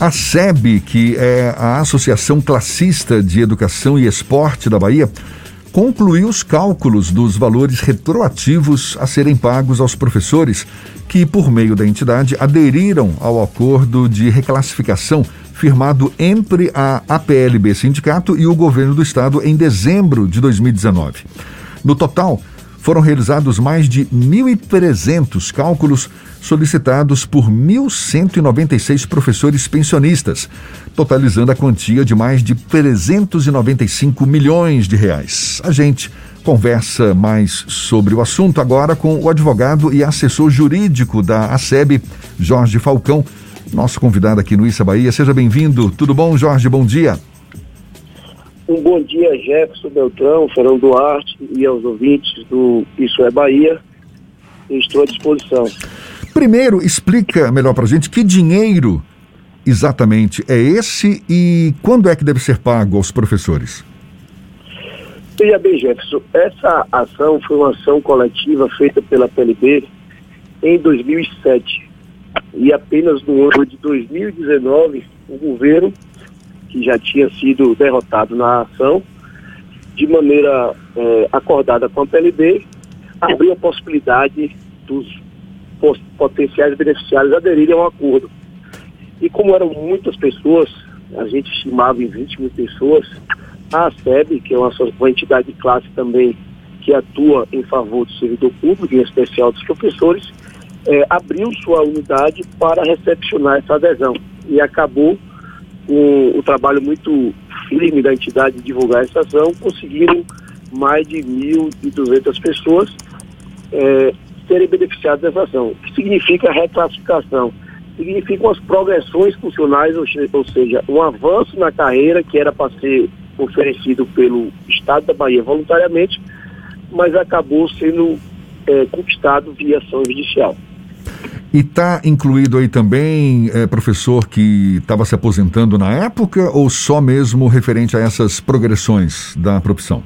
A SEB, que é a Associação Classista de Educação e Esporte da Bahia, concluiu os cálculos dos valores retroativos a serem pagos aos professores que, por meio da entidade, aderiram ao acordo de reclassificação firmado entre a APLB Sindicato e o governo do estado em dezembro de 2019. No total, foram realizados mais de 1.300 cálculos solicitados por 1.196 professores pensionistas, totalizando a quantia de mais de 395 milhões de reais. A gente conversa mais sobre o assunto agora com o advogado e assessor jurídico da ASEB, Jorge Falcão, nosso convidado aqui no Issa Bahia. Seja bem-vindo. Tudo bom, Jorge? Bom dia. Um bom dia, Jefferson Beltrão, Fernando Duarte e aos ouvintes do Isso é Bahia. Estou à disposição. Primeiro, explica melhor para a gente que dinheiro exatamente é esse e quando é que deve ser pago aos professores? Veja bem, Jefferson, essa ação foi uma ação coletiva feita pela PLB em 2007. E apenas no ano de 2019, o governo, que já tinha sido derrotado na ação, de maneira é, acordada com a PLB, abriu a possibilidade dos potenciais beneficiários aderirem ao acordo. E como eram muitas pessoas, a gente estimava em 20 mil pessoas, a SEB, que é uma, uma entidade de classe também que atua em favor do servidor público, em especial dos professores, é, abriu sua unidade para recepcionar essa adesão. E acabou com o trabalho muito firme da entidade de divulgar essa ação, conseguiram mais de 1.200 pessoas é, serem beneficiadas dessa ação. Que significa reclassificação? Significam as progressões funcionais, ou, ou seja, um avanço na carreira que era para ser oferecido pelo Estado da Bahia voluntariamente, mas acabou sendo é, conquistado via ação judicial. E está incluído aí também é, professor que estava se aposentando na época ou só mesmo referente a essas progressões da profissão?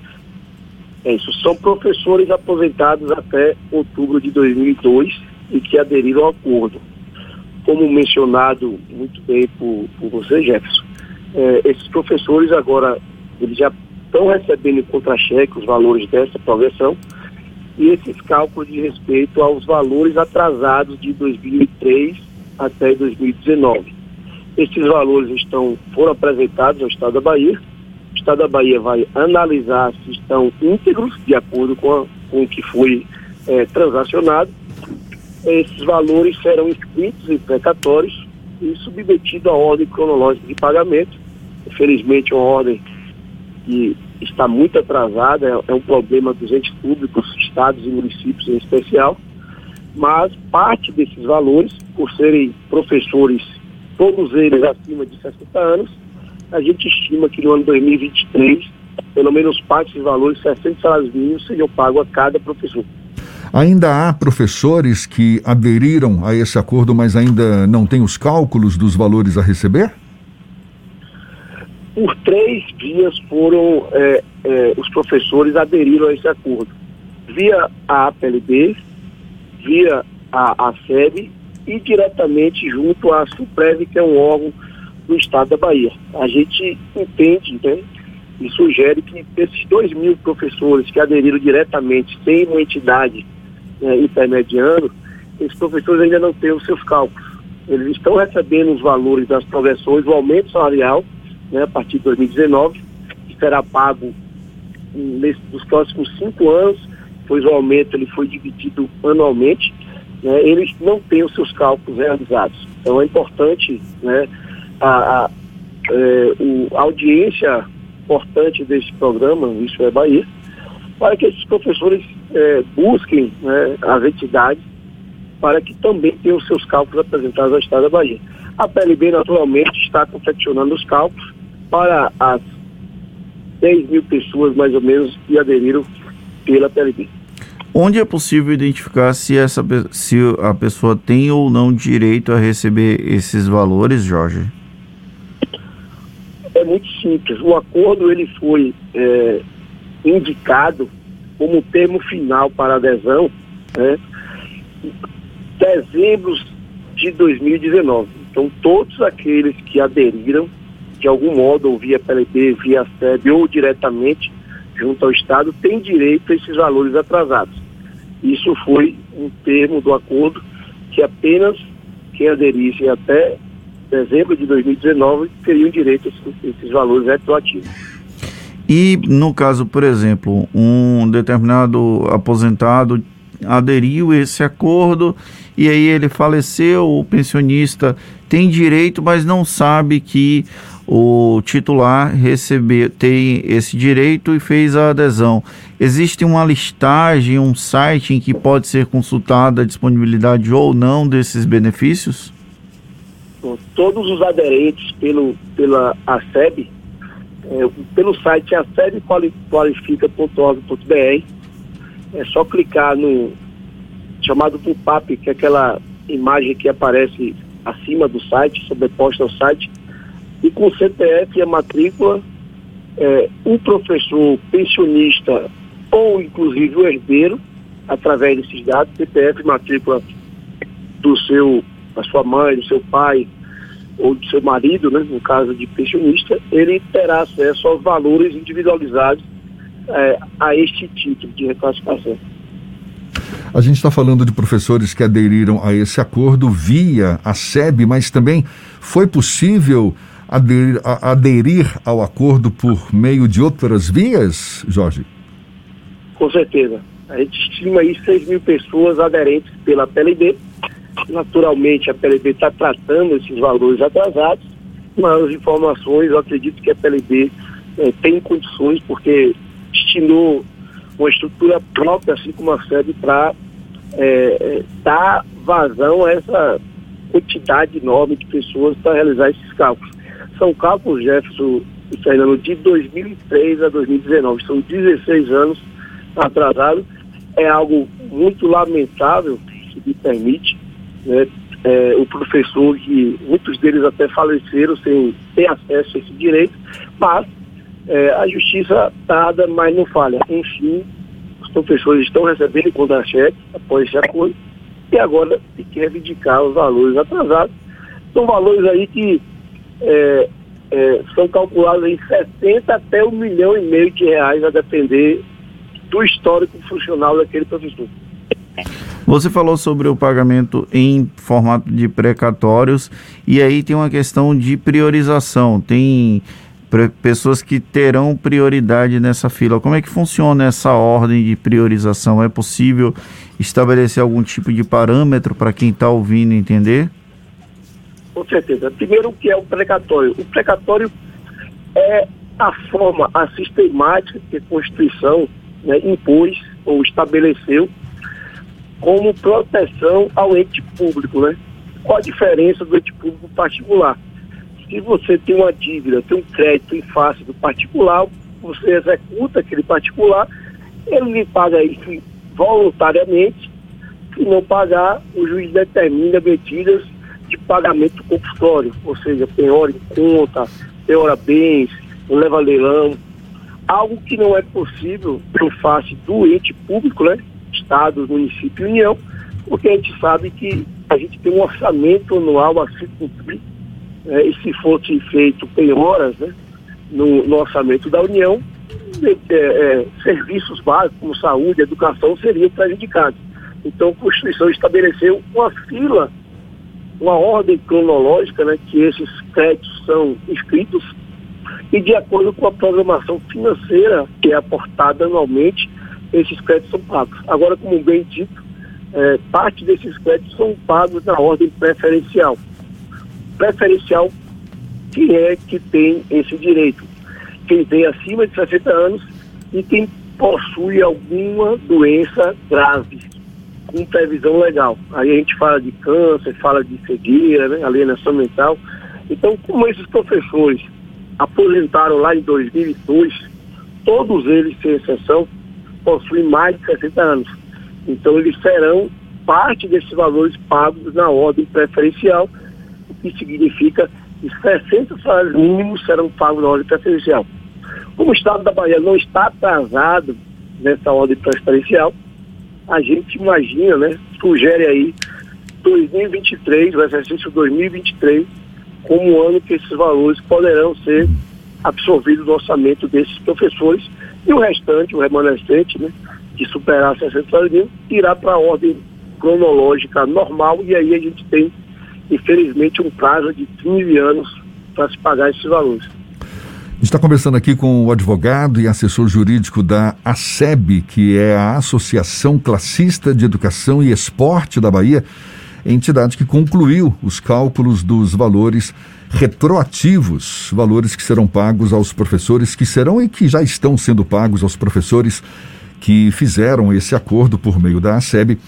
É isso, são professores aposentados até outubro de 2002 e que aderiram ao acordo. Como mencionado muito bem por, por você, Jefferson, é, esses professores agora eles já estão recebendo em contra-cheque os valores dessa progressão e esses cálculos de respeito aos valores atrasados de 2003 até 2019. Esses valores estão, foram apresentados ao Estado da Bahia. Estado da Bahia vai analisar se estão íntegros, de acordo com, a, com o que foi é, transacionado. Esses valores serão inscritos em precatórios e submetidos à ordem cronológica de pagamento. Infelizmente, uma ordem que está muito atrasada, é, é um problema dos entes públicos, estados e municípios em especial, mas parte desses valores, por serem professores, todos eles acima de 60 anos, a gente estima que no ano 2023, pelo menos parte desses valores, 60 salários mínimos, seriam pagos a cada professor. Ainda há professores que aderiram a esse acordo, mas ainda não têm os cálculos dos valores a receber? por três vias foram é, é, os professores aderiram a esse acordo. Via a APLB, via a, a SEB e diretamente junto à SUPREV, que é um órgão do Estado da Bahia. A gente entende né, e sugere que esses dois mil professores que aderiram diretamente sem uma entidade né, intermediando, esses professores ainda não têm os seus cálculos. Eles estão recebendo os valores das progressões, o aumento salarial, né, a partir de 2019, que será pago nesse, nos próximos cinco anos, pois o aumento ele foi dividido anualmente, né, eles não têm os seus cálculos realizados. Então é importante né, a, a, é, o, a audiência importante desse programa, Isso é Bahia, para que esses professores é, busquem né, as entidades para que também tenham seus cálculos apresentados ao Estado da Bahia. A PLB, naturalmente, está confeccionando os cálculos para as 10 mil pessoas, mais ou menos, que aderiram pela PLB. Onde é possível identificar se, essa, se a pessoa tem ou não direito a receber esses valores, Jorge? É muito simples. O acordo ele foi é, indicado como termo final para adesão, né, dezembro de 2019. Então, todos aqueles que aderiram, de algum modo, ou via PLB, via SEB ou diretamente junto ao Estado, têm direito a esses valores atrasados. Isso foi um termo do acordo que apenas quem aderisse até dezembro de 2019 teriam direito a esses, valores retroativos. E no caso, por exemplo, um determinado aposentado aderiu a esse acordo e aí ele faleceu, o pensionista tem direito, mas não sabe que o titular recebeu, tem esse direito e fez a adesão. Existe uma listagem, um site em que pode ser consultada a disponibilidade ou não desses benefícios? Todos os aderentes pelo, pela ASEB, é, pelo site asebqualifica.org.br, é só clicar no chamado PUPAP, que é aquela imagem que aparece acima do site, sobreposta ao site, e com CPF e a matrícula, é, o professor pensionista ou inclusive o herdeiro, através desses dados, CPF matrícula do seu, da sua mãe, do seu pai ou do seu marido, né, no caso de pensionista, ele terá acesso aos valores individualizados é, a este título de reclassificação. A gente está falando de professores que aderiram a esse acordo via a SEB, mas também foi possível aderir, a, aderir ao acordo por meio de outras vias, Jorge? Com certeza. A gente estima aí 6 mil pessoas aderentes pela PLB. Naturalmente, a PLB está tratando esses valores atrasados. Maiores informações, eu acredito que a PLB eh, tem condições, porque destinou uma estrutura própria, assim como a sede, para é, é, dar vazão a essa quantidade enorme de pessoas para realizar esses cálculos. São cálculos, Jefferson e Fernando, de 2003 a 2019. São 16 anos atrasados. É algo muito lamentável, se me permite. Né? É, o professor, que muitos deles até faleceram sem ter acesso a esse direito, mas é, a justiça dada, mas não falha. Enfim, os professores estão recebendo contra-cheque após esse acordo e agora tem que reivindicar os valores atrasados. São valores aí que é, é, são calculados em 60 até um milhão e meio de reais, a depender do histórico funcional daquele professor. Você falou sobre o pagamento em formato de precatórios e aí tem uma questão de priorização. Tem pessoas que terão prioridade nessa fila. Como é que funciona essa ordem de priorização? É possível estabelecer algum tipo de parâmetro para quem está ouvindo entender? Com certeza. Primeiro, o que é o precatório? O precatório é a forma, a sistemática que a Constituição né, impôs ou estabeleceu como proteção ao ente público, né? Qual a diferença do ente público particular? Se você tem uma dívida, tem um crédito em face do particular, você executa aquele particular, ele lhe paga isso voluntariamente, se não pagar, o juiz determina medidas de pagamento compulsório, ou seja, penhora em conta, penhora bens, leva leilão, algo que não é possível em face do ente público, né? Estado, município e União, porque a gente sabe que a gente tem um orçamento anual a se cumprir, né? e se fosse feito penhoras né? no, no orçamento da União, é, é, serviços básicos como saúde, educação seriam prejudicados. Então a Constituição estabeleceu uma fila uma ordem cronológica, né, que esses créditos são inscritos e de acordo com a programação financeira que é aportada anualmente, esses créditos são pagos. Agora, como bem dito, é, parte desses créditos são pagos na ordem preferencial. Preferencial, quem é que tem esse direito? Quem tem acima de 60 anos e quem possui alguma doença grave com previsão legal. Aí a gente fala de câncer, fala de cegueira, né, alienação mental. Então, como esses professores aposentaram lá em 2002, todos eles, sem exceção, possuem mais de 60 anos. Então, eles serão parte desses valores pagos na ordem preferencial, o que significa que 60 salários mínimos serão pagos na ordem preferencial. Como o Estado da Bahia não está atrasado nessa ordem preferencial, a gente imagina, né, sugere aí 2023, o exercício 2023, como um ano que esses valores poderão ser absorvidos no orçamento desses professores e o restante, o remanescente, né, que superar 60 mil, irá para a ordem cronológica normal e aí a gente tem, infelizmente, um prazo de 15 anos para se pagar esses valores. Está conversando aqui com o advogado e assessor jurídico da ASEB, que é a Associação Classista de Educação e Esporte da Bahia, entidade que concluiu os cálculos dos valores retroativos, valores que serão pagos aos professores, que serão e que já estão sendo pagos aos professores que fizeram esse acordo por meio da ASEB,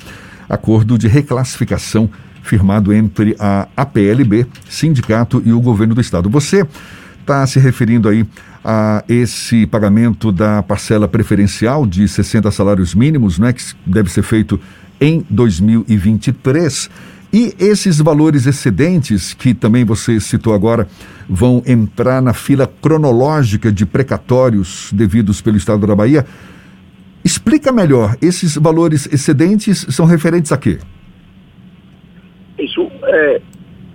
acordo de reclassificação firmado entre a APLB, sindicato e o governo do estado. Você está se referindo aí a esse pagamento da parcela preferencial de 60 salários mínimos, né, que deve ser feito em 2023. E esses valores excedentes, que também você citou agora, vão entrar na fila cronológica de precatórios devidos pelo Estado da Bahia. Explica melhor, esses valores excedentes são referentes a quê? Isso é,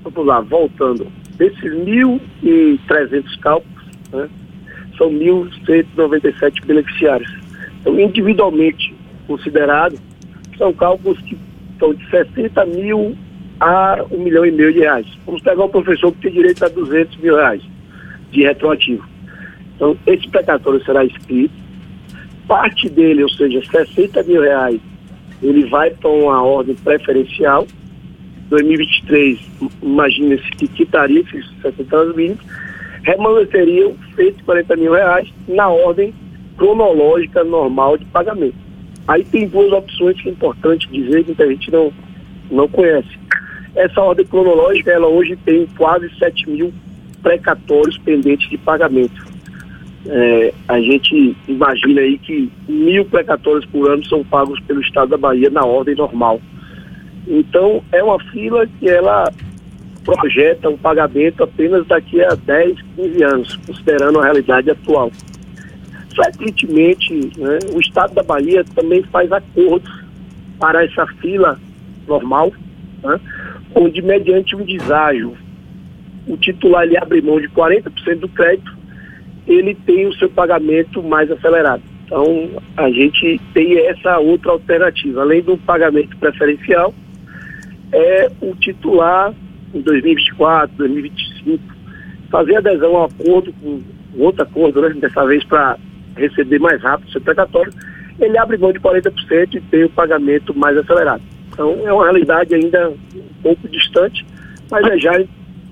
vamos lá, voltando, desses 1.300 cálculos, né, são 1.197 beneficiários. Então, individualmente considerado, são cálculos que estão de 60 mil a um milhão e meio de reais. Vamos pegar um professor que tem direito a 200 mil reais de retroativo. Então, esse precatório será escrito. Parte dele, ou seja, 60 mil reais, ele vai para uma ordem preferencial. 2023, imagina-se que quitaria esses 60 anos mínimos, remaneceriam 140 mil reais na ordem cronológica normal de pagamento. Aí tem duas opções que é importante dizer que a gente não, não conhece. Essa ordem cronológica, ela hoje tem quase 7 mil precatórios pendentes de pagamento. É, a gente imagina aí que mil precatórios por ano são pagos pelo Estado da Bahia na ordem normal. Então, é uma fila que ela projeta um pagamento apenas daqui a 10, 15 anos, considerando a realidade atual. Frequentemente, né, o Estado da Bahia também faz acordos para essa fila normal, né, onde, mediante um deságio, o titular ele abre mão de 40% do crédito, ele tem o seu pagamento mais acelerado. Então, a gente tem essa outra alternativa. Além do pagamento preferencial, é o titular em 2024, 2025, fazer adesão ao acordo com outro acordo, né, dessa vez para receber mais rápido o seu precatório, ele abre mão de 40% e tem o pagamento mais acelerado. Então é uma realidade ainda um pouco distante, mas é já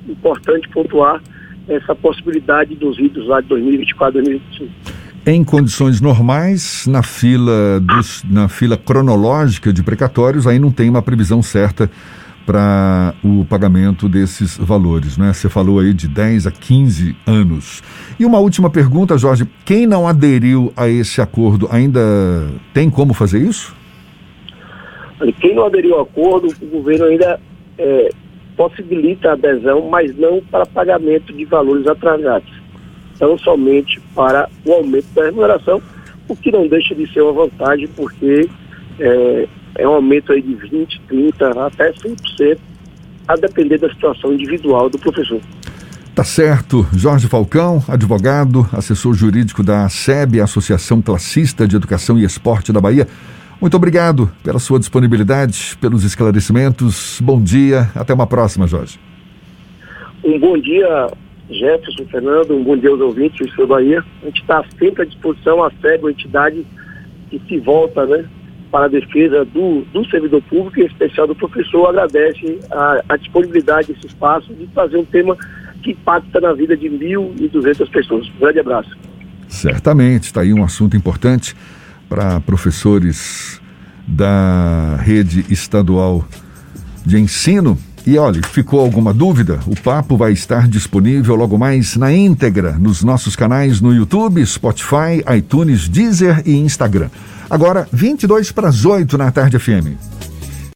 importante pontuar essa possibilidade dos idos lá de 2024, 2025. Em condições normais, na fila, dos, na fila cronológica de precatórios, aí não tem uma previsão certa para o pagamento desses valores, né? Você falou aí de 10 a 15 anos. E uma última pergunta, Jorge: quem não aderiu a esse acordo ainda tem como fazer isso? Quem não aderiu ao acordo, o governo ainda é, possibilita a adesão, mas não para pagamento de valores atrasados. Então, somente para o aumento da remuneração, o que não deixa de ser uma vantagem, porque é, é um aumento aí de 20%, 30%, até 100%, a depender da situação individual do professor. Tá certo. Jorge Falcão, advogado, assessor jurídico da SEB, Associação Classista de Educação e Esporte da Bahia. Muito obrigado pela sua disponibilidade, pelos esclarecimentos. Bom dia, até uma próxima, Jorge. Um bom dia, Jefferson, Fernando, um bom dia aos ouvintes do Bahia. A gente está sempre à disposição, a SEB, a entidade que se volta né, para a defesa do, do servidor público, em especial do professor, agradece a, a disponibilidade desse espaço de fazer um tema que impacta na vida de 1.200 pessoas. Um grande abraço. Certamente, está aí um assunto importante para professores da rede estadual de ensino. E olha, ficou alguma dúvida? O papo vai estar disponível logo mais na íntegra nos nossos canais no YouTube, Spotify, iTunes, Deezer e Instagram. Agora, 22 para as 8 na tarde FM.